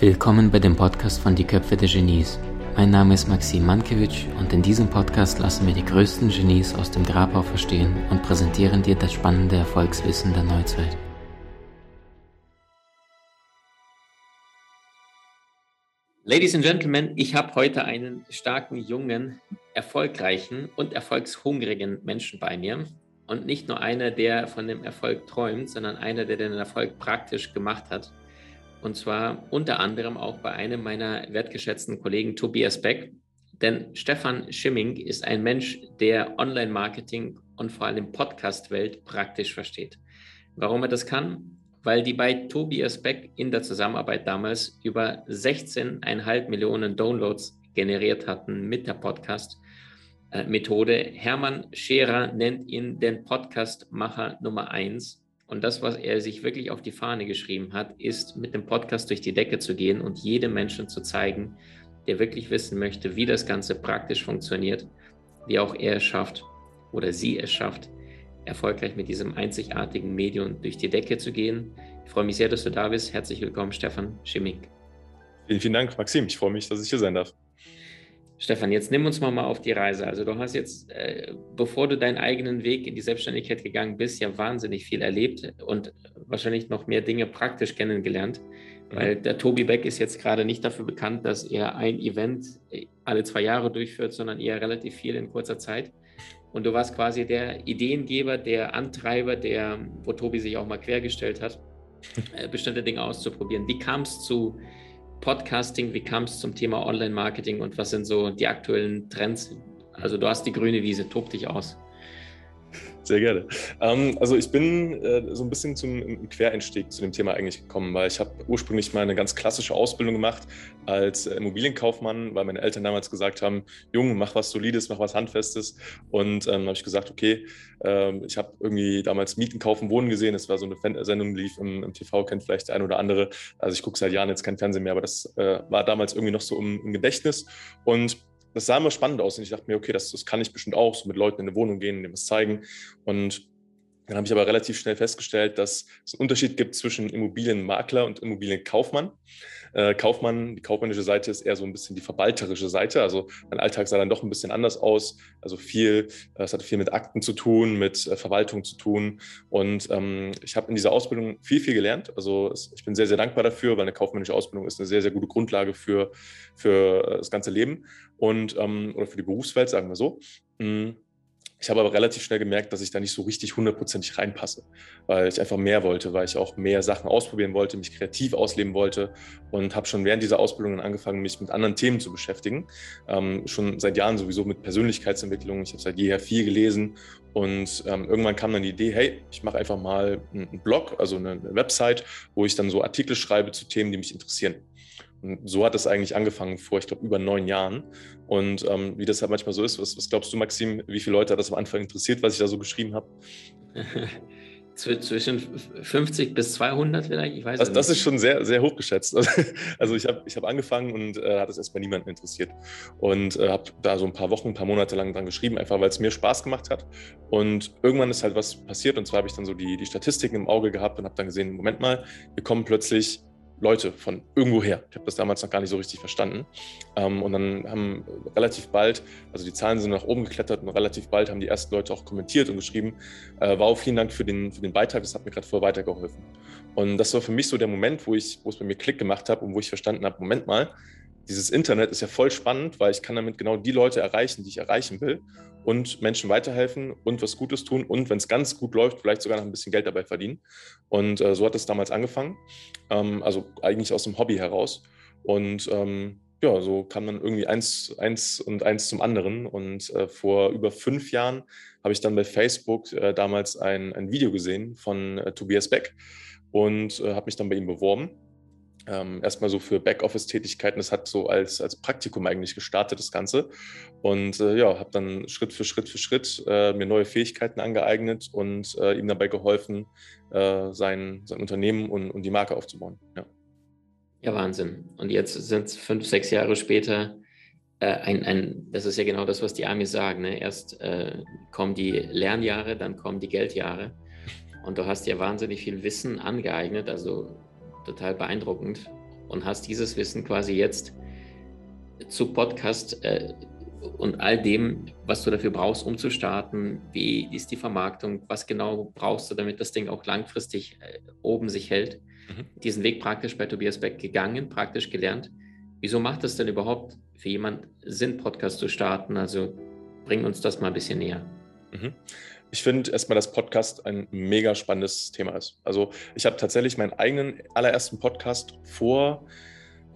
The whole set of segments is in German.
Willkommen bei dem Podcast von Die Köpfe der Genies. Mein Name ist Maxim Mankewitsch und in diesem Podcast lassen wir die größten Genies aus dem Grabau verstehen und präsentieren dir das spannende Erfolgswissen der Neuzeit. Ladies and Gentlemen, ich habe heute einen starken, jungen, erfolgreichen und erfolgshungrigen Menschen bei mir. Und nicht nur einer, der von dem Erfolg träumt, sondern einer, der den Erfolg praktisch gemacht hat. Und zwar unter anderem auch bei einem meiner wertgeschätzten Kollegen Tobias Beck. Denn Stefan Schimming ist ein Mensch, der Online-Marketing und vor allem Podcast-Welt praktisch versteht. Warum er das kann? Weil die bei Tobias Beck in der Zusammenarbeit damals über 16,5 Millionen Downloads generiert hatten mit der Podcast-Methode. Hermann Scherer nennt ihn den Podcast-Macher Nummer 1 und das, was er sich wirklich auf die Fahne geschrieben hat, ist, mit dem Podcast durch die Decke zu gehen und jedem Menschen zu zeigen, der wirklich wissen möchte, wie das Ganze praktisch funktioniert, wie auch er es schafft oder sie es schafft, erfolgreich mit diesem einzigartigen Medium durch die Decke zu gehen. Ich freue mich sehr, dass du da bist. Herzlich willkommen, Stefan Schimming. Vielen, vielen Dank, Maxim. Ich freue mich, dass ich hier sein darf. Stefan, jetzt nimm uns mal, mal auf die Reise. Also du hast jetzt, äh, bevor du deinen eigenen Weg in die Selbstständigkeit gegangen bist, ja wahnsinnig viel erlebt und wahrscheinlich noch mehr Dinge praktisch kennengelernt. Mhm. Weil der Tobi Beck ist jetzt gerade nicht dafür bekannt, dass er ein Event äh, alle zwei Jahre durchführt, sondern eher relativ viel in kurzer Zeit. Und du warst quasi der Ideengeber, der Antreiber, der, wo Tobi sich auch mal quergestellt hat, äh, bestimmte Dinge auszuprobieren. Wie kam es zu Podcasting, wie kam es zum Thema Online-Marketing und was sind so die aktuellen Trends? Also du hast die grüne Wiese, tob dich aus. Sehr gerne. Ähm, also ich bin äh, so ein bisschen zum Quereinstieg zu dem Thema eigentlich gekommen, weil ich habe ursprünglich mal eine ganz klassische Ausbildung gemacht als äh, Immobilienkaufmann, weil meine Eltern damals gesagt haben, Junge, mach was Solides, mach was Handfestes. Und ähm, habe ich gesagt, okay, ähm, ich habe irgendwie damals Mieten, Kaufen, Wohnen gesehen. Das war so eine Sendung, die lief im, im, TV, kennt vielleicht der ein oder andere. Also ich gucke seit Jahren jetzt kein Fernsehen mehr, aber das äh, war damals irgendwie noch so im, im Gedächtnis. Und das sah immer spannend aus und ich dachte mir, okay, das, das kann ich bestimmt auch, so mit Leuten in eine Wohnung gehen, denen was zeigen. Und dann habe ich aber relativ schnell festgestellt, dass es einen Unterschied gibt zwischen Immobilienmakler und Immobilienkaufmann. Äh, Kaufmann, die kaufmännische Seite ist eher so ein bisschen die verwalterische Seite. Also mein Alltag sah dann doch ein bisschen anders aus. Also viel, äh, es hatte viel mit Akten zu tun, mit äh, Verwaltung zu tun. Und ähm, ich habe in dieser Ausbildung viel, viel gelernt. Also ich bin sehr, sehr dankbar dafür, weil eine kaufmännische Ausbildung ist eine sehr, sehr gute Grundlage für, für äh, das ganze Leben und ähm, oder für die Berufswelt, sagen wir so. Mhm. Ich habe aber relativ schnell gemerkt, dass ich da nicht so richtig hundertprozentig reinpasse, weil ich einfach mehr wollte, weil ich auch mehr Sachen ausprobieren wollte, mich kreativ ausleben wollte und habe schon während dieser Ausbildung angefangen, mich mit anderen Themen zu beschäftigen. Ähm, schon seit Jahren sowieso mit Persönlichkeitsentwicklung. Ich habe seit jeher viel gelesen und ähm, irgendwann kam dann die Idee, hey, ich mache einfach mal einen Blog, also eine Website, wo ich dann so Artikel schreibe zu Themen, die mich interessieren. So hat es eigentlich angefangen vor, ich glaube, über neun Jahren. Und ähm, wie das halt manchmal so ist, was, was, glaubst du, Maxim, wie viele Leute hat das am Anfang interessiert, was ich da so geschrieben habe? Zwischen 50 bis 200 vielleicht, ich weiß das, das ist schon sehr, sehr hoch geschätzt. Also ich habe ich hab angefangen und äh, hat es erstmal niemanden interessiert. Und äh, habe da so ein paar Wochen, ein paar Monate lang dran geschrieben, einfach weil es mir Spaß gemacht hat. Und irgendwann ist halt was passiert und zwar habe ich dann so die, die Statistiken im Auge gehabt und habe dann gesehen, Moment mal, wir kommen plötzlich Leute von irgendwoher. Ich habe das damals noch gar nicht so richtig verstanden. Ähm, und dann haben relativ bald, also die Zahlen sind nach oben geklettert und relativ bald haben die ersten Leute auch kommentiert und geschrieben, äh, wow, vielen Dank für den, für den Beitrag, das hat mir gerade voll weitergeholfen. Und das war für mich so der Moment, wo, ich, wo es bei mir Klick gemacht hat und wo ich verstanden habe, Moment mal, dieses Internet ist ja voll spannend, weil ich kann damit genau die Leute erreichen, die ich erreichen will und Menschen weiterhelfen und was Gutes tun und wenn es ganz gut läuft, vielleicht sogar noch ein bisschen Geld dabei verdienen. Und äh, so hat es damals angefangen, ähm, also eigentlich aus dem Hobby heraus. Und ähm, ja, so kam dann irgendwie eins, eins und eins zum anderen. Und äh, vor über fünf Jahren habe ich dann bei Facebook äh, damals ein, ein Video gesehen von äh, Tobias Beck und äh, habe mich dann bei ihm beworben ähm, erstmal so für Backoffice-Tätigkeiten. Das hat so als, als Praktikum eigentlich gestartet, das Ganze. Und äh, ja, habe dann Schritt für Schritt für Schritt äh, mir neue Fähigkeiten angeeignet und äh, ihm dabei geholfen, äh, sein, sein Unternehmen und, und die Marke aufzubauen. Ja. ja, Wahnsinn. Und jetzt sind es fünf, sechs Jahre später. Äh, ein, ein, das ist ja genau das, was die Amis sagen. Ne? Erst äh, kommen die Lernjahre, dann kommen die Geldjahre. Und du hast ja wahnsinnig viel Wissen angeeignet. Also total beeindruckend. und hast dieses Wissen quasi jetzt zu Podcast äh, und all dem, was du dafür brauchst, um zu starten. Wie ist die Vermarktung? Was genau brauchst du, damit das Ding auch langfristig äh, oben sich hält? Mhm. Diesen Weg praktisch bei Tobias Beck gegangen, praktisch gelernt. Wieso macht es denn überhaupt für jemand Sinn, Podcast zu starten? Also bring uns das mal ein bisschen näher. Mhm. Ich finde erstmal, dass Podcast ein mega spannendes Thema ist. Also ich habe tatsächlich meinen eigenen allerersten Podcast vor,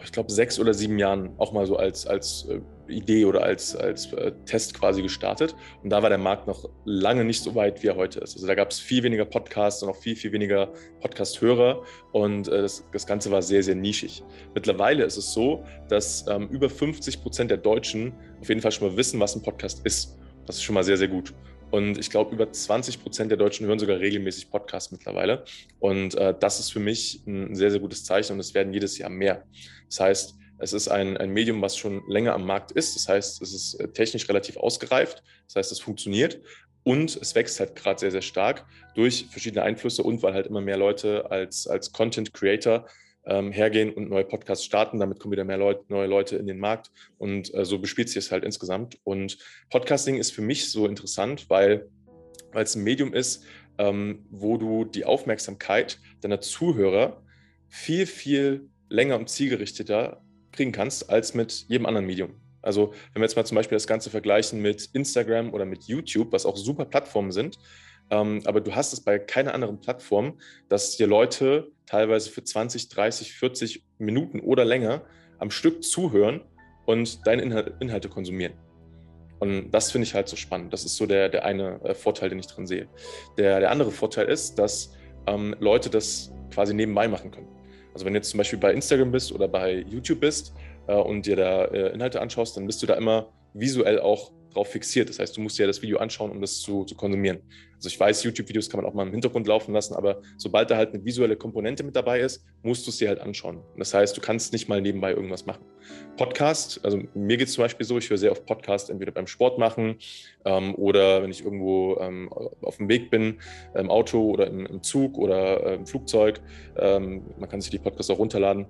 ich glaube, sechs oder sieben Jahren auch mal so als, als äh, Idee oder als, als äh, Test quasi gestartet. Und da war der Markt noch lange nicht so weit, wie er heute ist. Also da gab es viel weniger Podcasts und auch viel, viel weniger Podcast-Hörer. Und äh, das, das Ganze war sehr, sehr nischig. Mittlerweile ist es so, dass ähm, über 50 Prozent der Deutschen auf jeden Fall schon mal wissen, was ein Podcast ist. Das ist schon mal sehr, sehr gut. Und ich glaube, über 20 Prozent der Deutschen hören sogar regelmäßig Podcasts mittlerweile. Und äh, das ist für mich ein sehr, sehr gutes Zeichen und es werden jedes Jahr mehr. Das heißt, es ist ein, ein Medium, was schon länger am Markt ist. Das heißt, es ist äh, technisch relativ ausgereift. Das heißt, es funktioniert. Und es wächst halt gerade sehr, sehr stark durch verschiedene Einflüsse und weil halt immer mehr Leute als, als Content Creator ähm, hergehen und neue Podcasts starten. Damit kommen wieder mehr Leute, neue Leute in den Markt und äh, so bespielt sich es halt insgesamt. Und Podcasting ist für mich so interessant, weil es ein Medium ist, ähm, wo du die Aufmerksamkeit deiner Zuhörer viel, viel länger und zielgerichteter kriegen kannst als mit jedem anderen Medium. Also wenn wir jetzt mal zum Beispiel das Ganze vergleichen mit Instagram oder mit YouTube, was auch super Plattformen sind, ähm, aber du hast es bei keiner anderen Plattform, dass dir Leute teilweise für 20, 30, 40 Minuten oder länger am Stück zuhören und deine Inhal Inhalte konsumieren. Und das finde ich halt so spannend. Das ist so der, der eine äh, Vorteil, den ich drin sehe. Der, der andere Vorteil ist, dass ähm, Leute das quasi nebenbei machen können. Also wenn du jetzt zum Beispiel bei Instagram bist oder bei YouTube bist äh, und dir da äh, Inhalte anschaust, dann bist du da immer visuell auch drauf fixiert. Das heißt, du musst dir das Video anschauen, um das zu, zu konsumieren. Also ich weiß, YouTube-Videos kann man auch mal im Hintergrund laufen lassen, aber sobald da halt eine visuelle Komponente mit dabei ist, musst du es dir halt anschauen. Das heißt, du kannst nicht mal nebenbei irgendwas machen. Podcast, also mir geht es zum Beispiel so, ich höre sehr oft Podcast, entweder beim Sport machen ähm, oder wenn ich irgendwo ähm, auf dem Weg bin, im Auto oder im, im Zug oder äh, im Flugzeug. Ähm, man kann sich die Podcasts auch runterladen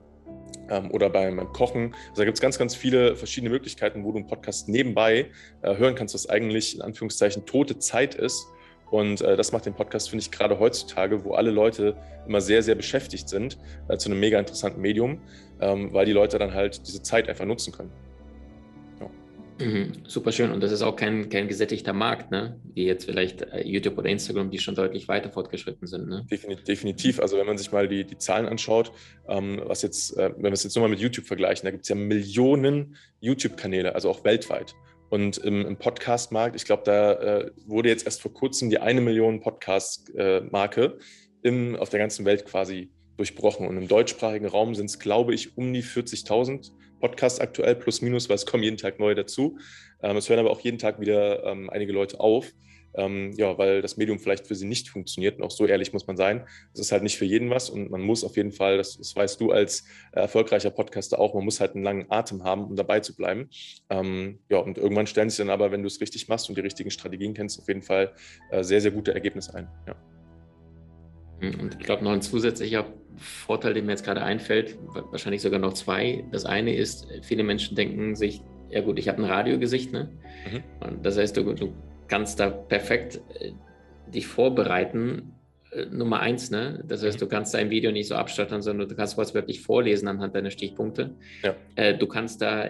ähm, oder beim, beim, Kochen. Also da gibt es ganz, ganz viele verschiedene Möglichkeiten, wo du einen Podcast nebenbei äh, hören kannst, was eigentlich in Anführungszeichen tote Zeit ist. Und äh, das macht den Podcast, finde ich, gerade heutzutage, wo alle Leute immer sehr, sehr beschäftigt sind, äh, zu einem mega interessanten Medium, ähm, weil die Leute dann halt diese Zeit einfach nutzen können. Mhm, super schön. Und das ist auch kein, kein gesättigter Markt, ne? wie jetzt vielleicht äh, YouTube oder Instagram, die schon deutlich weiter fortgeschritten sind. Ne? Definitiv. Also wenn man sich mal die, die Zahlen anschaut, ähm, was jetzt, äh, wenn wir es jetzt nochmal mit YouTube vergleichen, da gibt es ja Millionen YouTube-Kanäle, also auch weltweit. Und im, im Podcast-Markt, ich glaube, da äh, wurde jetzt erst vor kurzem die eine Million Podcast-Marke äh, auf der ganzen Welt quasi durchbrochen. Und im deutschsprachigen Raum sind es, glaube ich, um die 40.000 Podcast aktuell, plus minus, weil es kommen jeden Tag neue dazu. Ähm, es hören aber auch jeden Tag wieder ähm, einige Leute auf, ähm, ja, weil das Medium vielleicht für sie nicht funktioniert. Und auch so ehrlich muss man sein. Es ist halt nicht für jeden was und man muss auf jeden Fall, das, das weißt du als äh, erfolgreicher Podcaster auch, man muss halt einen langen Atem haben, um dabei zu bleiben. Ähm, ja, und irgendwann stellen sich dann aber, wenn du es richtig machst und die richtigen Strategien kennst, auf jeden Fall äh, sehr, sehr gute Ergebnisse ein. Ja. Und ich glaube, noch ein zusätzlicher Vorteil, der mir jetzt gerade einfällt, wahrscheinlich sogar noch zwei. Das eine ist, viele Menschen denken sich, ja gut, ich habe ein Radiogesicht, ne? Mhm. Und das heißt, du, du kannst da perfekt äh, dich vorbereiten. Äh, Nummer eins, ne? Das heißt, mhm. du kannst dein Video nicht so abstottern, sondern du kannst was wirklich vorlesen anhand deiner Stichpunkte. Ja. Äh, du kannst da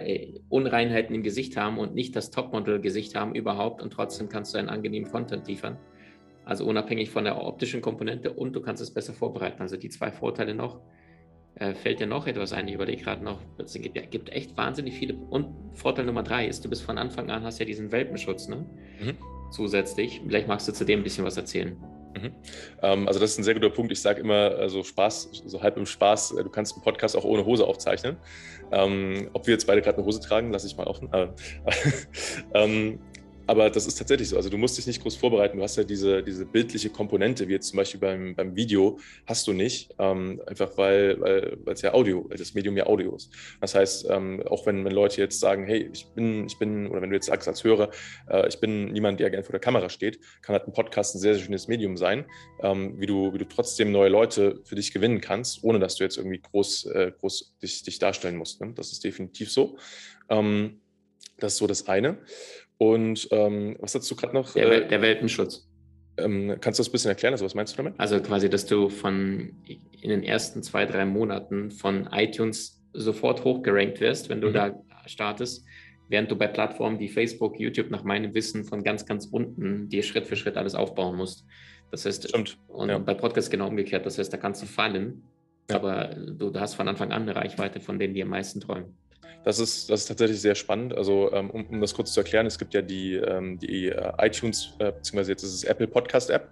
Unreinheiten im Gesicht haben und nicht das Topmodel-Gesicht haben überhaupt und trotzdem kannst du einen angenehmen Content liefern. Also unabhängig von der optischen Komponente und du kannst es besser vorbereiten. Also die zwei Vorteile noch. Äh, fällt dir noch etwas ein? Ich überlege gerade noch. Es gibt, ja, gibt echt wahnsinnig viele. Und Vorteil Nummer drei ist, du bist von Anfang an, hast ja diesen Welpenschutz, ne? Mhm. Zusätzlich. Vielleicht magst du zu dem ein bisschen was erzählen. Mhm. Ähm, also das ist ein sehr guter Punkt. Ich sage immer so also Spaß, so halb im Spaß, äh, du kannst einen Podcast auch ohne Hose aufzeichnen. Ähm, ob wir jetzt beide gerade eine Hose tragen, lasse ich mal offen. Äh, ähm, aber das ist tatsächlich so. Also du musst dich nicht groß vorbereiten. Du hast ja diese, diese bildliche Komponente, wie jetzt zum Beispiel beim, beim Video, hast du nicht. Ähm, einfach weil, weil es ja Audio, das Medium ja Audio ist. Das heißt, ähm, auch wenn, wenn Leute jetzt sagen, hey, ich bin, ich bin, oder wenn du jetzt sagst als Hörer, äh, ich bin niemand, der gerne vor der Kamera steht, kann halt ein Podcast ein sehr, sehr schönes Medium sein, ähm, wie, du, wie du trotzdem neue Leute für dich gewinnen kannst, ohne dass du jetzt irgendwie groß, äh, groß dich, dich darstellen musst. Ne? Das ist definitiv so. Ähm, das ist so das eine. Und ähm, was hast du gerade noch? Der, äh, der Welpenschutz. Ähm, kannst du das ein bisschen erklären? Also was meinst du damit? Also quasi, dass du von in den ersten zwei, drei Monaten von iTunes sofort hochgerankt wirst, wenn du mhm. da startest, während du bei Plattformen wie Facebook, YouTube nach meinem Wissen von ganz, ganz unten dir Schritt für Schritt alles aufbauen musst. Das heißt, Stimmt. und ja. bei Podcasts genau umgekehrt. Das heißt, da kannst du fallen, ja. aber du, du hast von Anfang an eine Reichweite, von denen die am meisten träumen. Das ist, das ist tatsächlich sehr spannend. Also, ähm, um, um das kurz zu erklären, es gibt ja die, ähm, die äh, iTunes, äh, beziehungsweise jetzt ist es Apple Podcast App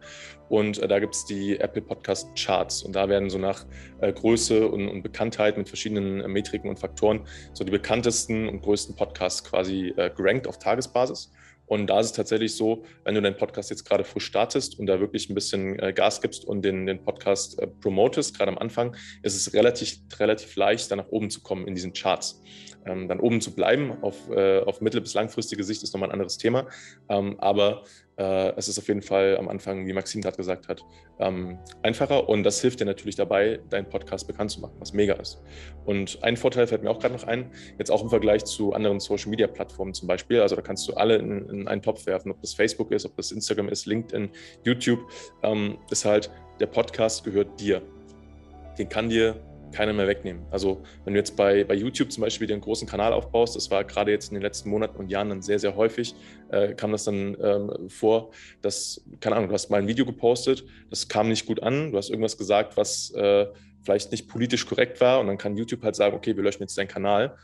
und äh, da gibt es die Apple Podcast Charts und da werden so nach Größe und, und Bekanntheit mit verschiedenen Metriken und Faktoren so die bekanntesten und größten Podcasts quasi gerankt auf Tagesbasis. Und da ist es tatsächlich so, wenn du deinen Podcast jetzt gerade frisch startest und da wirklich ein bisschen äh, Gas gibst und den, den Podcast äh, promotest, gerade am Anfang, ist es relativ, relativ leicht, da nach oben zu kommen in diesen Charts. Ähm, dann oben zu bleiben auf, äh, auf mittel- bis langfristige Sicht ist nochmal ein anderes Thema. Ähm, aber äh, es ist auf jeden Fall am Anfang, wie Maxim gerade gesagt hat, ähm, einfacher und das hilft dir natürlich dabei, deinen Podcast bekannt zu machen, was mega ist. Und ein Vorteil fällt mir auch gerade noch ein, jetzt auch im Vergleich zu anderen Social-Media-Plattformen zum Beispiel, also da kannst du alle in, in, einen Topf werfen, ob das Facebook ist, ob das Instagram ist, LinkedIn, YouTube, ähm, ist halt, der Podcast gehört dir. Den kann dir keiner mehr wegnehmen. Also wenn du jetzt bei, bei YouTube zum Beispiel den großen Kanal aufbaust, das war gerade jetzt in den letzten Monaten und Jahren dann sehr, sehr häufig, äh, kam das dann ähm, vor, dass, keine Ahnung, du hast mal ein Video gepostet, das kam nicht gut an, du hast irgendwas gesagt, was äh, vielleicht nicht politisch korrekt war und dann kann YouTube halt sagen, okay, wir löschen jetzt deinen Kanal,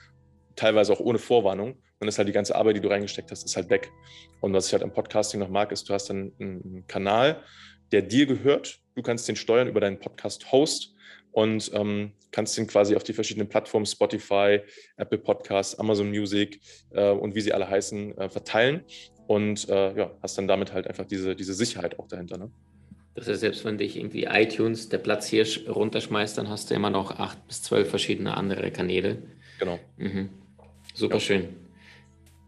teilweise auch ohne Vorwarnung. Dann ist halt die ganze Arbeit, die du reingesteckt hast, ist halt weg. Und was ich halt am Podcasting noch mag, ist, du hast dann einen Kanal, der dir gehört. Du kannst den steuern über deinen Podcast-Host und ähm, kannst ihn quasi auf die verschiedenen Plattformen Spotify, Apple Podcasts, Amazon Music äh, und wie sie alle heißen, äh, verteilen und äh, ja, hast dann damit halt einfach diese, diese Sicherheit auch dahinter. Ne? Das heißt, selbst wenn dich irgendwie iTunes, der Platz hier runterschmeißt, dann hast du immer noch acht bis zwölf verschiedene andere Kanäle. Genau. Mhm. Super ja. schön.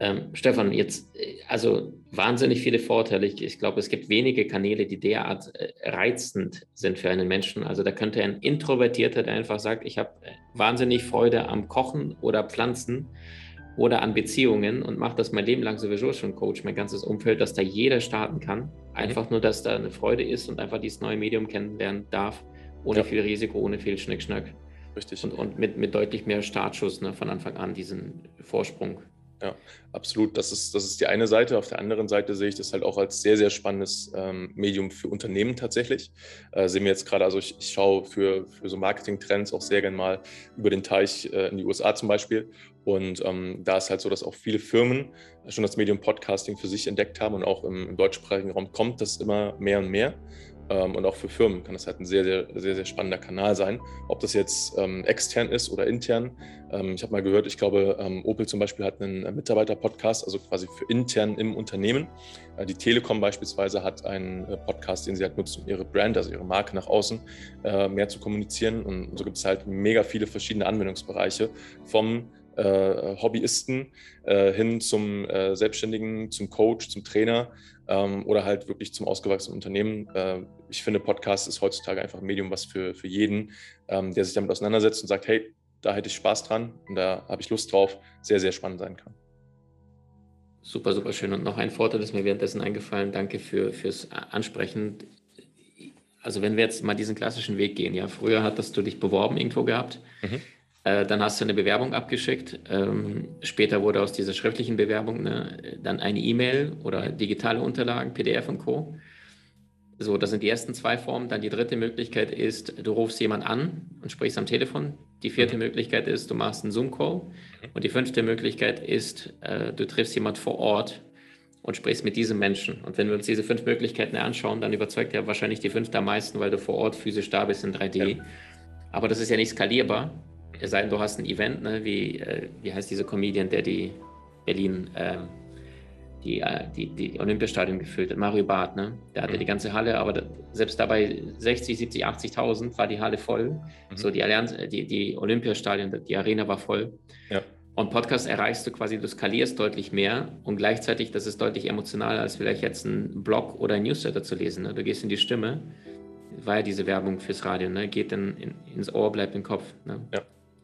Ähm, Stefan, jetzt, äh, also wahnsinnig viele Vorteile. Ich, ich, glaube, es gibt wenige Kanäle, die derart äh, reizend sind für einen Menschen. Also da könnte ein Introvertierter, der einfach sagt, ich habe äh, wahnsinnig Freude am Kochen oder Pflanzen oder an Beziehungen und mache das mein Leben lang sowieso schon Coach, mein ganzes Umfeld, dass da jeder starten kann. Mhm. Einfach nur, dass da eine Freude ist und einfach dieses neue Medium kennenlernen darf, ohne ja. viel Risiko, ohne viel Schnickschnack. Richtig. Und, und mit, mit deutlich mehr Startschuss ne, von Anfang an, diesen Vorsprung. Ja, absolut. Das ist, das ist die eine Seite. Auf der anderen Seite sehe ich das halt auch als sehr, sehr spannendes ähm, Medium für Unternehmen tatsächlich. Äh, sehen wir jetzt gerade, also ich, ich schaue für, für so Marketing-Trends auch sehr gerne mal über den Teich äh, in die USA zum Beispiel. Und ähm, da ist halt so, dass auch viele Firmen schon das Medium Podcasting für sich entdeckt haben und auch im, im deutschsprachigen Raum kommt das immer mehr und mehr. Ähm, und auch für Firmen kann das halt ein sehr, sehr, sehr, sehr spannender Kanal sein. Ob das jetzt ähm, extern ist oder intern. Ähm, ich habe mal gehört, ich glaube, ähm, Opel zum Beispiel hat einen äh, Mitarbeiter-Podcast, also quasi für intern im Unternehmen. Äh, die Telekom beispielsweise hat einen äh, Podcast, den sie halt nutzt, um ihre Brand, also ihre Marke nach außen äh, mehr zu kommunizieren. Und so gibt es halt mega viele verschiedene Anwendungsbereiche vom Hobbyisten äh, hin zum äh, Selbstständigen, zum Coach, zum Trainer ähm, oder halt wirklich zum ausgewachsenen Unternehmen. Äh, ich finde, Podcast ist heutzutage einfach ein Medium, was für, für jeden, ähm, der sich damit auseinandersetzt und sagt, hey, da hätte ich Spaß dran und da habe ich Lust drauf, sehr, sehr spannend sein kann. Super, super schön. Und noch ein Vorteil ist mir währenddessen eingefallen. Danke für, fürs Ansprechen. Also wenn wir jetzt mal diesen klassischen Weg gehen, ja, früher hattest du dich beworben irgendwo gehabt. Mhm äh, dann hast du eine Bewerbung abgeschickt. Ähm, später wurde aus dieser schriftlichen Bewerbung ne, dann eine E-Mail oder digitale Unterlagen, PDF und Co. So, das sind die ersten zwei Formen. Dann die dritte Möglichkeit ist, du rufst jemanden an und sprichst am Telefon. Die vierte mhm. Möglichkeit ist, du machst einen Zoom-Call. Mhm. Und die fünfte Möglichkeit ist, äh, du triffst jemanden vor Ort und sprichst mit diesem Menschen. Und wenn wir uns diese fünf Möglichkeiten anschauen, dann überzeugt ja wahrscheinlich die fünfte am meisten, weil du vor Ort physisch da bist in 3D. Ja. Aber das ist ja nicht skalierbar es sei denn, du hast ein Event, ne, wie, äh, wie heißt dieser Comedian, der die Berlin, ähm, die, äh, die, die Olympiastadion gefüllt hat. Mario Barth, ne? Der hatte mhm. die ganze Halle, aber da, selbst dabei 60, 70, 80.000 war die Halle voll. Mhm. So die Allianz, äh, die, die Olympiastadion, die Arena war voll. Ja. Und Podcast erreichst du quasi, du skalierst deutlich mehr und gleichzeitig, das ist deutlich emotionaler, als vielleicht jetzt einen Blog oder ein Newsletter zu lesen. Ne? Du gehst in die Stimme, war ja diese Werbung fürs Radio, ne? geht dann in, ins Ohr, bleibt im Kopf. Ne? Ja.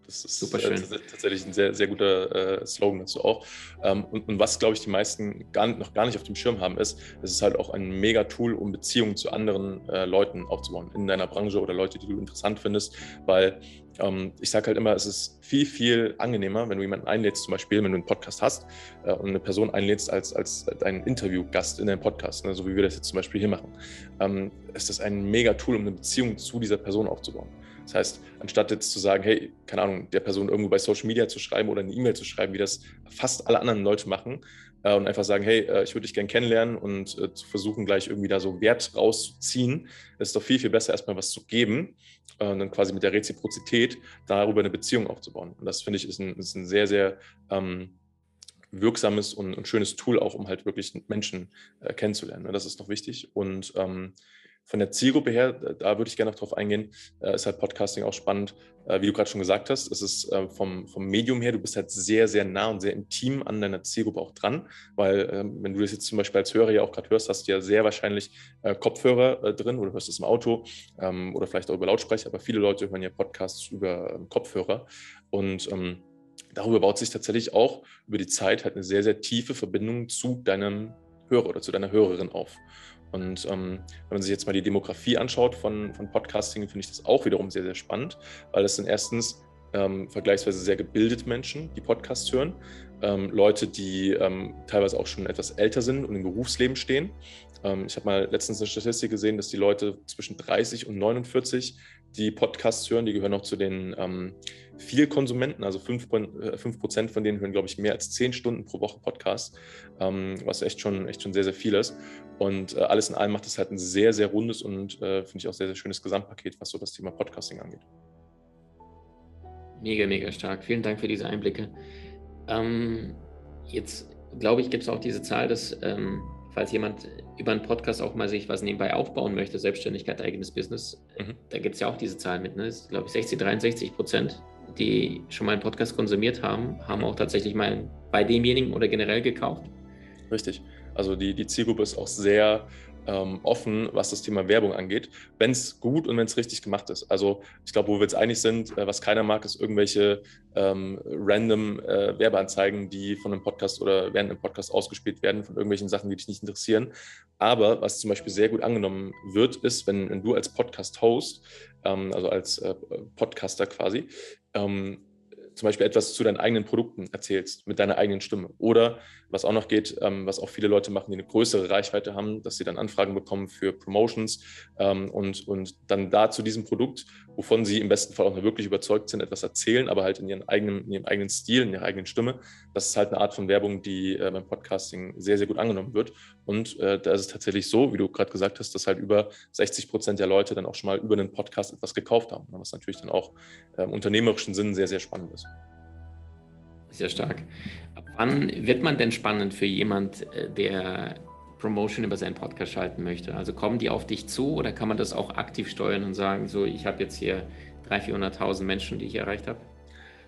Das ist Super schön. Äh, tatsächlich ein sehr, sehr guter äh, Slogan dazu auch. Ähm, und, und, was, glaube ich, die meisten gar, noch gar nicht auf dem Schirm haben, ist, es ist halt auch ein mega Tool, um Beziehungen zu anderen äh, Leuten aufzubauen in deiner Branche oder Leute, die du interessant findest, weil ähm, ich sage halt immer, es ist viel, viel angenehmer, wenn du jemanden einlädst, zum Beispiel, wenn du einen Podcast hast äh, und eine Person einlädst als, als deinen Interviewgast in deinem Podcast, ne, so wie wir das jetzt zum Beispiel hier machen, ähm, ist das ein mega Tool, um eine Beziehung zu dieser Person aufzubauen. Das heißt, anstatt jetzt zu sagen, hey, keine Ahnung, der Person irgendwo bei Social Media zu schreiben oder eine E-Mail zu schreiben, wie das fast alle anderen Leute machen, äh, und einfach sagen, hey, äh, ich würde dich gerne kennenlernen und äh, zu versuchen, gleich irgendwie da so Wert rauszuziehen, ist doch viel, viel besser, erstmal was zu geben und dann quasi mit der Reziprozität darüber eine Beziehung aufzubauen. Und das finde ich ist ein, ist ein sehr, sehr ähm, wirksames und, und, schönes Tool auch, um halt wirklich Menschen äh, kennenzulernen. Das ist noch wichtig. Und ähm, von der Zielgruppe her, da würde ich gerne noch drauf eingehen, äh, ist halt Podcasting auch spannend, äh, wie du gerade schon gesagt hast. Es ist äh, vom, vom Medium her, du bist halt sehr, sehr nah und sehr intim an deiner Zielgruppe auch dran, weil ähm, wenn du das jetzt zum Beispiel als Hörer ja auch gerade hörst, hast du ja sehr wahrscheinlich Kopfhörer drin oder hörst es im Auto ähm, oder vielleicht auch über Lautsprecher, aber viele Leute hören ja Podcasts über ähm, Kopfhörer und darüber baut sich tatsächlich auch über die Zeit halt eine sehr, sehr tiefe Verbindung zu deinem Hörer oder zu deiner Hörerin auf. Und ähm, wenn man sich jetzt mal die Demografie anschaut von, von Podcasting, finde ich das auch wiederum sehr, sehr spannend, weil es sind erstens ähm, vergleichsweise sehr gebildete Menschen, die Podcasts hören, ähm, Leute, die ähm, teilweise auch schon etwas älter sind und im Berufsleben stehen. Ähm, ich habe mal letztens eine Statistik gesehen, dass die Leute zwischen 30 und 49 die Podcasts hören, die gehören auch zu den ähm, viel Konsumenten, also 5%, äh, 5 von denen hören, glaube ich, mehr als 10 Stunden pro Woche Podcast, ähm, was echt schon, echt schon sehr, sehr viel ist. Und äh, alles in allem macht es halt ein sehr, sehr rundes und, äh, finde ich, auch sehr, sehr schönes Gesamtpaket, was so das Thema Podcasting angeht. Mega, mega stark. Vielen Dank für diese Einblicke. Ähm, jetzt, glaube ich, gibt es auch diese Zahl, dass ähm, falls jemand über einen Podcast auch mal sich was nebenbei aufbauen möchte, Selbstständigkeit, eigenes Business, mhm. da gibt es ja auch diese Zahl mit, ne? Das ist, glaube ich, 60, 63 Prozent, die schon mal einen Podcast konsumiert haben, haben auch tatsächlich mal bei demjenigen oder generell gekauft. Richtig. Also die, die Zielgruppe ist auch sehr ähm, offen, was das Thema Werbung angeht, wenn es gut und wenn es richtig gemacht ist. Also ich glaube, wo wir jetzt einig sind, äh, was keiner mag, ist irgendwelche ähm, random äh, Werbeanzeigen, die von einem Podcast oder während einem Podcast ausgespielt werden, von irgendwelchen Sachen, die dich nicht interessieren. Aber was zum Beispiel sehr gut angenommen wird, ist, wenn, wenn du als Podcast-Host, ähm, also als äh, Podcaster quasi, ähm, zum Beispiel etwas zu deinen eigenen Produkten erzählst, mit deiner eigenen Stimme. Oder was auch noch geht, ähm, was auch viele Leute machen, die eine größere Reichweite haben, dass sie dann Anfragen bekommen für Promotions ähm, und, und dann da zu diesem Produkt, wovon sie im besten Fall auch wirklich überzeugt sind, etwas erzählen, aber halt in ihrem eigenen, in ihrem eigenen Stil, in ihrer eigenen Stimme. Das ist halt eine Art von Werbung, die äh, beim Podcasting sehr, sehr gut angenommen wird. Und äh, da ist es tatsächlich so, wie du gerade gesagt hast, dass halt über 60 Prozent der Leute dann auch schon mal über einen Podcast etwas gekauft haben, was natürlich dann auch äh, im unternehmerischen Sinn sehr, sehr spannend ist. Sehr stark. Wann wird man denn spannend für jemand, äh, der Promotion über seinen Podcast schalten möchte? Also kommen die auf dich zu oder kann man das auch aktiv steuern und sagen, so ich habe jetzt hier 300.000, 400.000 Menschen, die ich erreicht habe?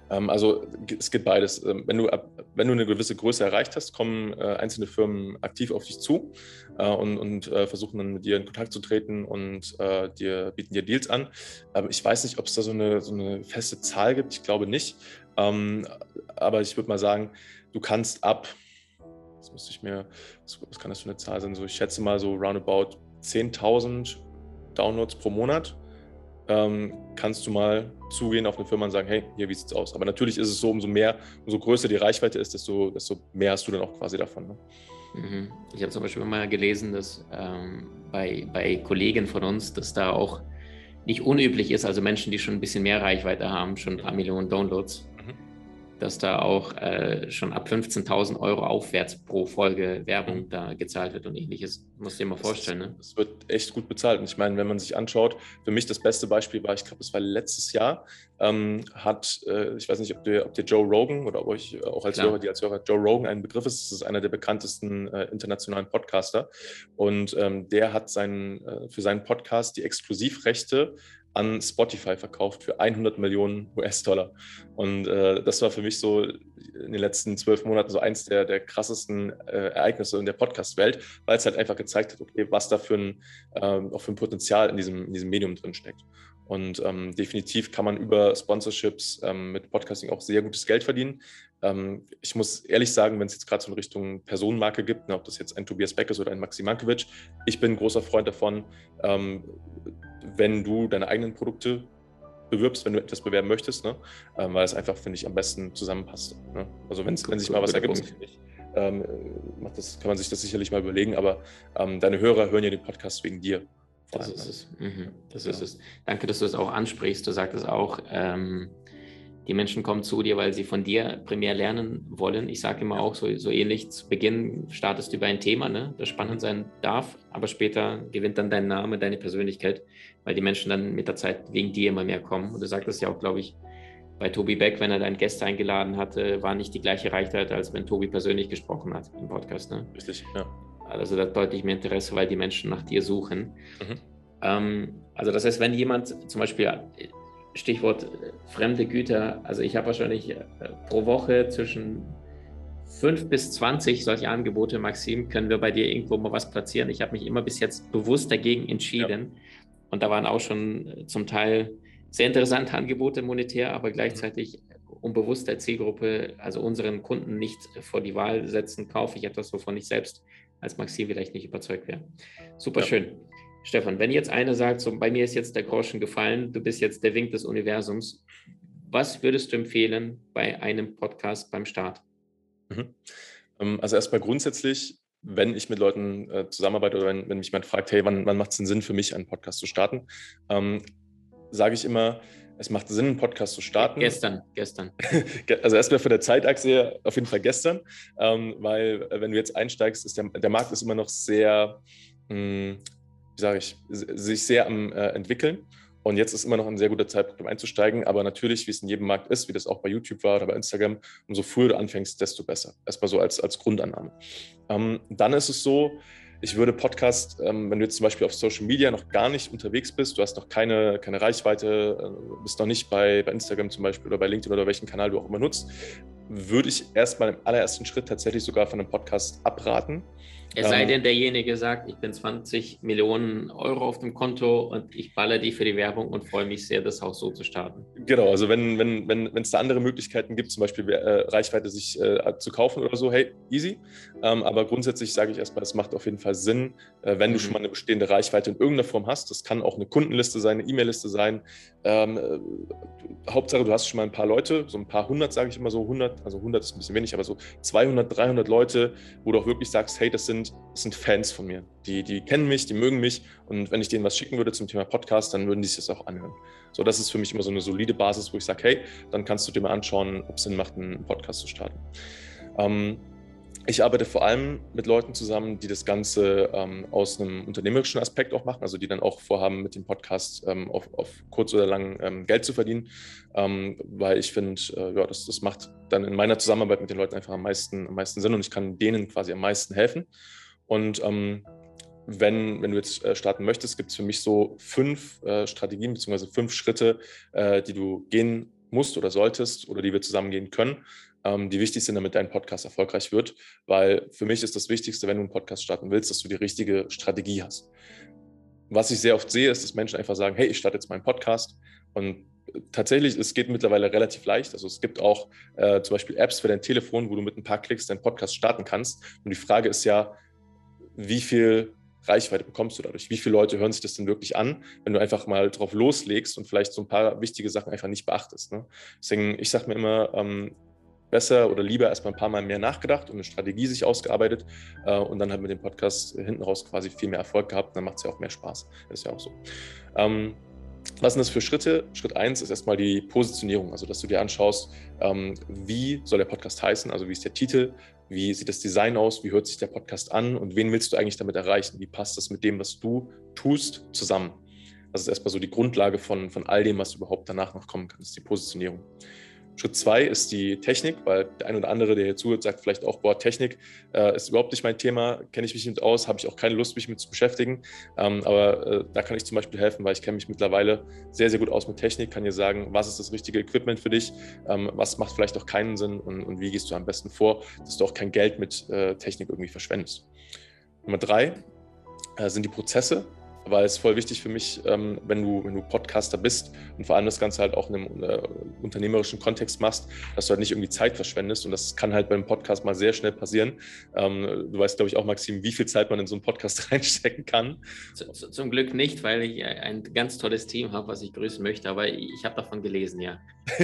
Ähm, also es gibt beides. Ähm, wenn du, wenn du eine gewisse Größe erreicht hast, kommen äh, einzelne Firmen aktiv auf dich zu äh, und, und versuchen dann mit dir in Kontakt zu treten und dir, bieten dir Deals an. Aber ich weiß nicht, ob es da so eine, so eine feste Zahl gibt. Ich glaube nicht. Ähm, aber ich würde mal sagen, du kannst ab, das müsste ich mir, was, kann das für eine Zahl sein? So, ich schätze mal so roundabout 10.000 Downloads pro Monat. Ähm, kannst du mal zugehen auf eine Firma und sagen, hey, hier, wie sieht es aus? Aber natürlich ist es so, umso mehr, umso größer die Reichweite ist, desto, desto mehr hast du dann auch quasi davon. Ne? Mhm. Ich habe zum Beispiel mal gelesen, dass ähm, bei, bei Kollegen von uns, dass da auch nicht unüblich ist, also Menschen, die schon ein bisschen mehr Reichweite haben, schon ein paar Millionen Downloads, dass da auch äh, schon ab 15.000 Euro aufwärts pro Folge Werbung mhm. da gezahlt wird und ähnliches. Muss dir mal vorstellen. Ne? Es wird echt gut bezahlt. Und ich meine, wenn man sich anschaut, für mich das beste Beispiel war, ich glaube, es war letztes Jahr, ähm, hat, äh, ich weiß nicht, ob dir, ob dir Joe Rogan oder ob euch auch als Hörer, die als Hörer Joe Rogan ein Begriff ist, das ist einer der bekanntesten äh, internationalen Podcaster. Und ähm, der hat seinen, äh, für seinen Podcast die Exklusivrechte an Spotify verkauft für 100 Millionen US-Dollar. Und äh, das war für mich so in den letzten zwölf Monaten so eins der, der krassesten äh, Ereignisse in der Podcast-Welt, weil es halt einfach gezeigt hat, okay, was da für ein, ähm, auch für ein Potenzial in diesem, in diesem Medium drin steckt. Und ähm, definitiv kann man über Sponsorships ähm, mit Podcasting auch sehr gutes Geld verdienen. Ähm, ich muss ehrlich sagen, wenn es jetzt gerade so in Richtung Personenmarke gibt, ne, ob das jetzt ein Tobias Beck ist oder ein Maxi Mankiewicz, ich bin ein großer Freund davon, ähm, wenn du deine eigenen Produkte bewirbst, wenn du etwas bewerben möchtest, ne? Ähm, weil es einfach, finde ich, am besten zusammenpasst. Ne? Also wenn sich mal was ergibt, ich, ähm, das, kann man sich das sicherlich mal überlegen, aber ähm, deine Hörer hören ja den Podcast wegen dir. Das ist es. Mhm. Das ja. ist es. Danke, dass du es auch ansprichst. Du sagtest auch, ähm, die Menschen kommen zu dir, weil sie von dir primär lernen wollen. Ich sage immer auch so, so ähnlich, zu Beginn startest du über ein Thema, ne, das spannend sein darf, aber später gewinnt dann dein Name, deine Persönlichkeit, weil die Menschen dann mit der Zeit wegen dir immer mehr kommen. Und du sagtest ja auch, glaube ich, bei Tobi Beck, wenn er deinen Gäste eingeladen hatte, war nicht die gleiche Reichweite, als wenn Tobi persönlich gesprochen hat im Podcast. Ne? Richtig, ja. Also da deutlich mehr Interesse, weil die Menschen nach dir suchen. Mhm. Ähm, also das heißt, wenn jemand zum Beispiel Stichwort äh, fremde Güter. Also ich habe wahrscheinlich äh, pro Woche zwischen 5 bis 20 solche Angebote. Maxim, können wir bei dir irgendwo mal was platzieren? Ich habe mich immer bis jetzt bewusst dagegen entschieden. Ja. Und da waren auch schon äh, zum Teil sehr interessante Angebote monetär, aber gleichzeitig um bewusst der Zielgruppe, also unseren Kunden nicht vor die Wahl setzen, kaufe ich etwas, wovon ich selbst als Maxim vielleicht nicht überzeugt wäre. Super ja. schön. Stefan, wenn jetzt einer sagt, so bei mir ist jetzt der Groschen gefallen, du bist jetzt der Wink des Universums, was würdest du empfehlen bei einem Podcast beim Start? Mhm. Ähm, also erstmal grundsätzlich, wenn ich mit Leuten äh, zusammenarbeite oder wenn, wenn mich jemand fragt, hey, wann, wann macht es denn Sinn für mich, einen Podcast zu starten, ähm, sage ich immer, es macht Sinn, einen Podcast zu starten. Gestern, gestern. Also erstmal für der Zeitachse auf jeden Fall gestern, ähm, weil äh, wenn du jetzt einsteigst, ist der, der Markt ist immer noch sehr, mh, hm, wie sage ich, sich sehr am äh, entwickeln. Und jetzt ist immer noch ein sehr guter Zeitpunkt, um einzusteigen. Aber natürlich, wie es in jedem Markt ist, wie das auch bei YouTube war oder bei Instagram, umso früher du anfängst, desto besser. Erstmal so als, als Grundannahme. Ähm, dann ist es so, ich würde Podcast, ähm, wenn du jetzt zum Beispiel auf Social Media noch gar nicht unterwegs bist, du hast noch keine, keine Reichweite, äh, bist noch nicht bei, bei Instagram zum Beispiel oder bei LinkedIn oder welchen Kanal du auch immer nutzt, würde ich erstmal im allerersten Schritt tatsächlich sogar von einem Podcast abraten. Es sei ähm, denn, derjenige sagt, ich bin 20 Millionen Euro auf dem Konto und ich baller die für die Werbung und freue mich sehr, das auch so zu starten. Genau, also wenn es wenn, wenn, wenn da andere Möglichkeiten gibt, zum Beispiel äh, Reichweite sich äh, zu kaufen oder so, hey, easy. Ähm, aber grundsätzlich sage ich erstmal, es macht auf jeden Fall Sinn, äh, wenn mhm. du schon mal eine bestehende Reichweite in irgendeiner Form hast. Das kann auch eine Kundenliste sein, eine E-Mail-Liste sein. Ähm, äh, Hauptsache, du hast schon mal ein paar Leute, so ein paar hundert, sage ich immer so, 100, also 100 ist ein bisschen wenig, aber so 200, 300 Leute, wo du auch wirklich sagst, hey, das sind sind, sind Fans von mir. Die, die kennen mich, die mögen mich. Und wenn ich denen was schicken würde zum Thema Podcast, dann würden die sich das auch anhören. So, das ist für mich immer so eine solide Basis, wo ich sage, hey, dann kannst du dir mal anschauen, ob es Sinn macht, einen Podcast zu starten. Ähm, ich arbeite vor allem mit Leuten zusammen, die das Ganze ähm, aus einem unternehmerischen Aspekt auch machen, also die dann auch vorhaben, mit dem Podcast ähm, auf, auf, kurz oder lang ähm, Geld zu verdienen, ähm, weil ich finde, äh, ja, das, das macht dann in meiner Zusammenarbeit mit den Leuten einfach am meisten, am meisten Sinn und ich kann denen quasi am meisten helfen. Und ähm, wenn, wenn du jetzt äh, starten möchtest, gibt es für mich so fünf äh, Strategien bzw. fünf Schritte, äh, die du gehen musst oder solltest oder die wir zusammen gehen können, ähm, die wichtig sind, damit dein Podcast erfolgreich wird. Weil für mich ist das Wichtigste, wenn du einen Podcast starten willst, dass du die richtige Strategie hast. Was ich sehr oft sehe, ist, dass Menschen einfach sagen, hey, ich starte jetzt meinen Podcast und tatsächlich, es geht mittlerweile relativ leicht. Also es gibt auch äh, zum Beispiel Apps für dein Telefon, wo du mit ein paar Klicks deinen Podcast starten kannst. Und die Frage ist ja, wie viel Reichweite bekommst du dadurch? Wie viele Leute hören sich das denn wirklich an, wenn du einfach mal drauf loslegst und vielleicht so ein paar wichtige Sachen einfach nicht beachtest? Ne? Deswegen, ich sage mir immer, ähm, besser oder lieber erstmal ein paar Mal mehr nachgedacht und eine Strategie sich ausgearbeitet äh, und dann halt mit dem Podcast hinten raus quasi viel mehr Erfolg gehabt. Dann macht es ja auch mehr Spaß. Ist ja auch so. Ähm, was sind das für Schritte? Schritt 1 ist erstmal die Positionierung, also dass du dir anschaust, ähm, wie soll der Podcast heißen, also wie ist der Titel, wie sieht das Design aus, wie hört sich der Podcast an und wen willst du eigentlich damit erreichen, wie passt das mit dem, was du tust, zusammen. Das ist erstmal so die Grundlage von, von all dem, was überhaupt danach noch kommen kann, das ist die Positionierung. Schritt zwei ist die Technik, weil der ein oder andere, der hier zuhört, sagt vielleicht auch, boah, Technik äh, ist überhaupt nicht mein Thema, kenne ich mich nicht aus, habe ich auch keine Lust, mich mit zu beschäftigen. Ähm, aber äh, da kann ich zum Beispiel helfen, weil ich kenne mich mittlerweile sehr, sehr gut aus mit Technik, kann dir sagen, was ist das richtige Equipment für dich, ähm, was macht vielleicht auch keinen Sinn und, und, wie gehst du am besten vor, dass du auch kein Geld mit äh, Technik irgendwie verschwendest. Nummer drei äh, sind die Prozesse weil es voll wichtig für mich, ähm, wenn, du, wenn du Podcaster bist und vor allem das Ganze halt auch in einem äh, unternehmerischen Kontext machst, dass du halt nicht irgendwie Zeit verschwendest. Und das kann halt beim Podcast mal sehr schnell passieren. Ähm, du weißt, glaube ich, auch, Maxim, wie viel Zeit man in so einen Podcast reinstecken kann. Zum Glück nicht, weil ich ein ganz tolles Team habe, was ich grüßen möchte, aber ich habe davon gelesen, ja.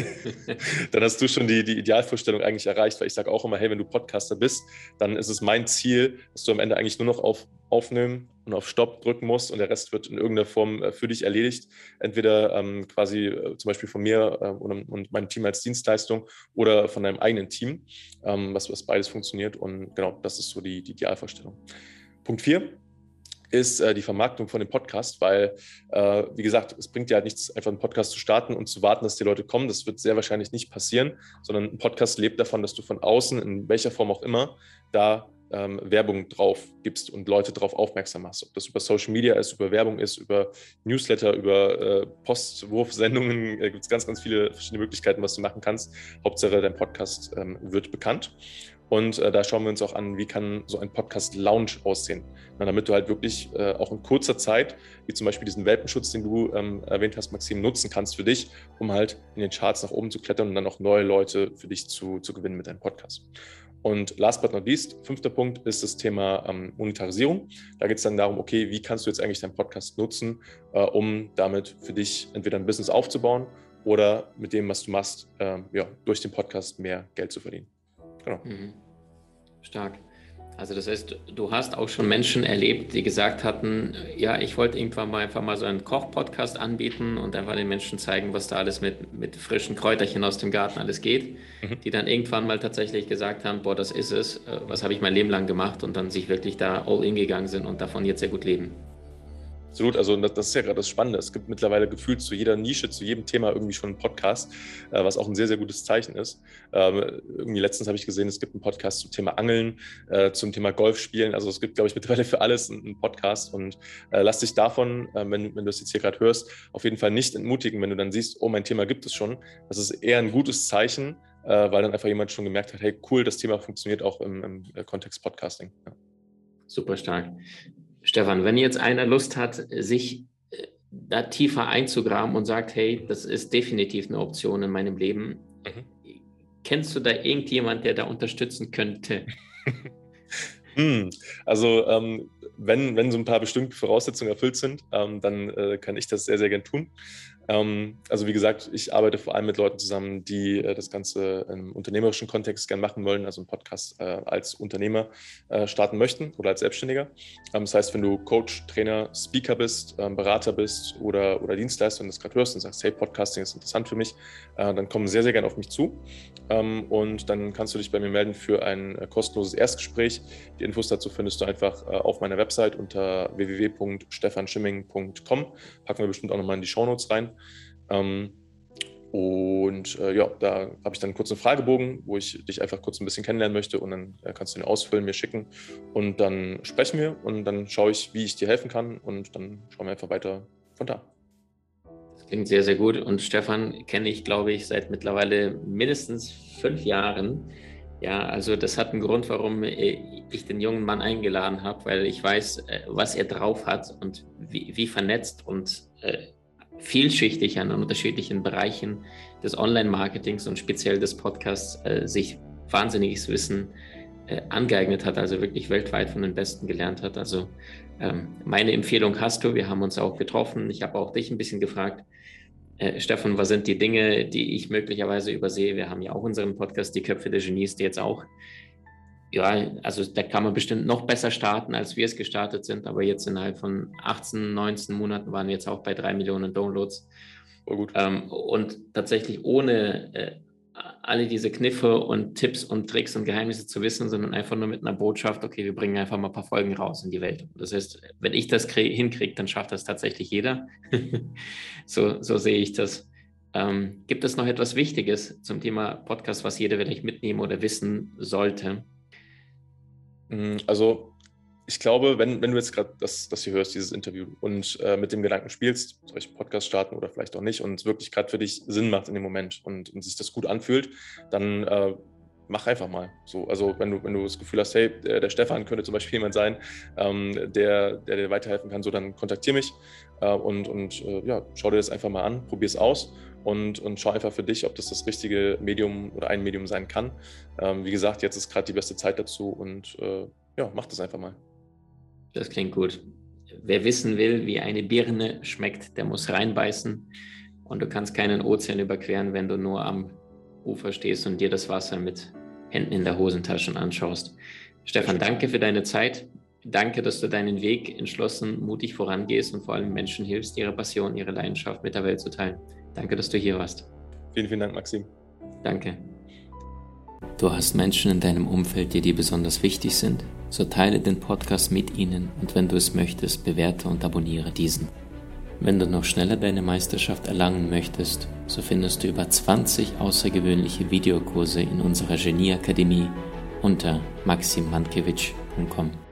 dann hast du schon die, die Idealvorstellung eigentlich erreicht, weil ich sage auch immer, hey, wenn du Podcaster bist, dann ist es mein Ziel, dass du am Ende eigentlich nur noch auf Aufnehmen und auf Stopp drücken musst und der Rest wird in irgendeiner Form äh, für dich erledigt. Entweder ähm, quasi äh, zum Beispiel von mir äh, und, und, meinem Team als Dienstleistung oder von deinem eigenen Team, ähm, was, was beides funktioniert. Und genau, das ist so die, die Idealvorstellung. Punkt 4 ist äh, die Vermarktung von dem Podcast, weil, äh, wie gesagt, es bringt ja halt nichts, einfach einen Podcast zu starten und zu warten, dass die Leute kommen. Das wird sehr wahrscheinlich nicht passieren, sondern ein Podcast lebt davon, dass du von außen, in welcher Form auch immer, da ähm, Werbung drauf gibst und Leute darauf aufmerksam machst. Ob das über Social Media ist, über Werbung ist, über Newsletter, über äh, Postwurfsendungen, äh, gibt es ganz, ganz viele verschiedene Möglichkeiten, was du machen kannst. Hauptsache, dein Podcast ähm, wird bekannt. Und äh, da schauen wir uns auch an, wie kann so ein Podcast-Lounge aussehen. Na, damit du halt wirklich äh, auch in kurzer Zeit, wie zum Beispiel diesen Welpenschutz, den du ähm, erwähnt hast, Maxim, nutzen kannst für dich, um halt in den Charts nach oben zu klettern und dann auch neue Leute für dich zu, zu gewinnen mit deinem Podcast. Und last but not least, fünfter Punkt ist das Thema ähm, Monetarisierung. Da geht es dann darum, okay, wie kannst du jetzt eigentlich deinen Podcast nutzen, äh, um damit für dich entweder ein Business aufzubauen oder mit dem, was du machst, äh, ja, durch den Podcast mehr Geld zu verdienen. Genau. Mhm. Stark. Also das heißt, du hast auch schon Menschen erlebt, die gesagt hatten, ja, ich wollte irgendwann mal einfach mal so einen Koch-Podcast anbieten und einfach den Menschen zeigen, was da alles mit, mit frischen Kräuterchen aus dem Garten alles geht, mhm. die dann irgendwann mal tatsächlich gesagt haben, boah, das ist es, äh, was habe ich mein Leben lang gemacht und dann sich wirklich da all in gegangen sind und davon jetzt sehr gut leben. Absolut, also das, ist ja gerade das Spannende. Es gibt mittlerweile gefühlt zu jeder Nische, zu jedem Thema irgendwie schon einen Podcast, äh, was auch ein sehr, sehr gutes Zeichen ist. Ähm, irgendwie letztens habe ich gesehen, es gibt einen Podcast zum Thema Angeln, äh, zum Thema Golfspielen. Also es gibt, glaube ich, mittlerweile für alles einen Podcast und äh, lass dich davon, äh, wenn, wenn du es jetzt hier gerade hörst, auf jeden Fall nicht entmutigen, wenn du dann siehst, oh, mein Thema gibt es schon. Das ist eher ein gutes Zeichen, weil dann einfach jemand schon gemerkt hat, hey, cool, das Thema funktioniert auch im, im Kontext Podcasting. Ja. Super stark. Stefan, wenn jetzt einer Lust hat, sich äh, da tiefer einzugraben und sagt, hey, das ist definitiv eine Option in meinem Leben, mhm. kennst du da irgendjemand, der da unterstützen könnte? hm, also ähm, wenn, wenn so ein paar bestimmte Voraussetzungen erfüllt sind, ähm, dann äh, kann ich das sehr, sehr gern tun. Ähm, also wie gesagt, ich arbeite vor allem mit Leuten zusammen, die äh, das Ganze im unternehmerischen Kontext gerne machen wollen, also einen Podcast äh, als Unternehmer äh, starten möchten oder als Selbstständiger. Ähm, das heißt, wenn du Coach, Trainer, Speaker bist, ähm, Berater bist oder, oder Dienstleister und das gerade hörst und sagst, hey, Podcasting ist interessant für mich, dann komm sehr, sehr gerne auf mich zu. Und dann kannst du dich bei mir melden für ein kostenloses Erstgespräch. Die Infos dazu findest du einfach auf meiner Website unter www.stefanschimming.com. Packen wir bestimmt auch nochmal in die Shownotes rein. Ähm, und äh, ja, da habe ich dann kurz einen Fragebogen, wo ich dich einfach kurz ein bisschen kennenlernen möchte und dann äh, kannst du ihn ausfüllen, mir schicken und dann sprechen wir und dann schaue ich, wie ich dir helfen kann und dann schauen wir einfach weiter von da. Das klingt sehr, sehr gut und Stefan kenne ich, glaube ich, seit mittlerweile mindestens fünf Jahren. Ja, also das hat einen Grund, warum ich den jungen Mann eingeladen habe, weil ich weiß, äh, was er drauf hat und wie, wie vernetzt und äh, vielschichtig an unterschiedlichen Bereichen des Online-Marketings und speziell des Podcasts äh, sich wahnsinniges Wissen äh, angeeignet hat, also wirklich weltweit von den Besten gelernt hat. Also ähm, meine Empfehlung hast du, wir haben uns auch getroffen. Ich habe auch dich ein bisschen gefragt, äh, Stefan, was sind die Dinge, die ich möglicherweise übersehe? Wir haben ja auch unseren Podcast, die Köpfe der Genies, die jetzt auch ja, also da kann man bestimmt noch besser starten, als wir es gestartet sind. Aber jetzt innerhalb von 18, 19 Monaten waren wir jetzt auch bei drei Millionen Downloads. Oh, gut. Ähm, und tatsächlich ohne äh, alle diese Kniffe und Tipps und Tricks und Geheimnisse zu wissen, sondern einfach nur mit einer Botschaft, okay, wir bringen einfach mal ein paar Folgen raus in die Welt. Das heißt, wenn ich das hinkriege, dann schafft das tatsächlich jeder. so, so sehe ich das. Ähm, gibt es noch etwas Wichtiges zum Thema Podcast, was jeder vielleicht mitnehmen oder wissen sollte? Mm, also ich glaube, wenn, wenn du jetzt gerade das, das hier hörst, dieses Interview, und äh, mit dem Gedanken spielst, soll ich einen Podcast starten oder vielleicht auch nicht, und es wirklich gerade für dich Sinn macht in dem Moment und, und sich das gut anfühlt, dann äh, mach einfach mal. So, also wenn du, wenn du das Gefühl hast, hey, der, der Stefan könnte zum Beispiel jemand sein, ähm, der, der dir weiterhelfen kann, so dann kontaktiere mich äh, und, und äh, ja, schau dir das einfach mal an, probier es aus und, und schau einfach für dich, ob das das richtige Medium oder ein Medium sein kann. Ähm, wie gesagt, jetzt ist gerade die beste Zeit dazu und äh, ja, mach das einfach mal. Das klingt gut. Wer wissen will, wie eine Birne schmeckt, der muss reinbeißen. Und du kannst keinen Ozean überqueren, wenn du nur am Ufer stehst und dir das Wasser mit Händen in der Hosentasche anschaust. Stefan, danke für deine Zeit. Danke, dass du deinen Weg entschlossen, mutig vorangehst und vor allem Menschen hilfst, ihre Passion, ihre Leidenschaft mit der Welt zu teilen. Danke, dass du hier warst. Vielen, vielen Dank, Maxim. Danke. Du hast Menschen in deinem Umfeld, die dir besonders wichtig sind? So teile den Podcast mit ihnen und wenn du es möchtest, bewerte und abonniere diesen. Wenn du noch schneller deine Meisterschaft erlangen möchtest, so findest du über 20 außergewöhnliche Videokurse in unserer Genieakademie unter maximmankiewicz.com.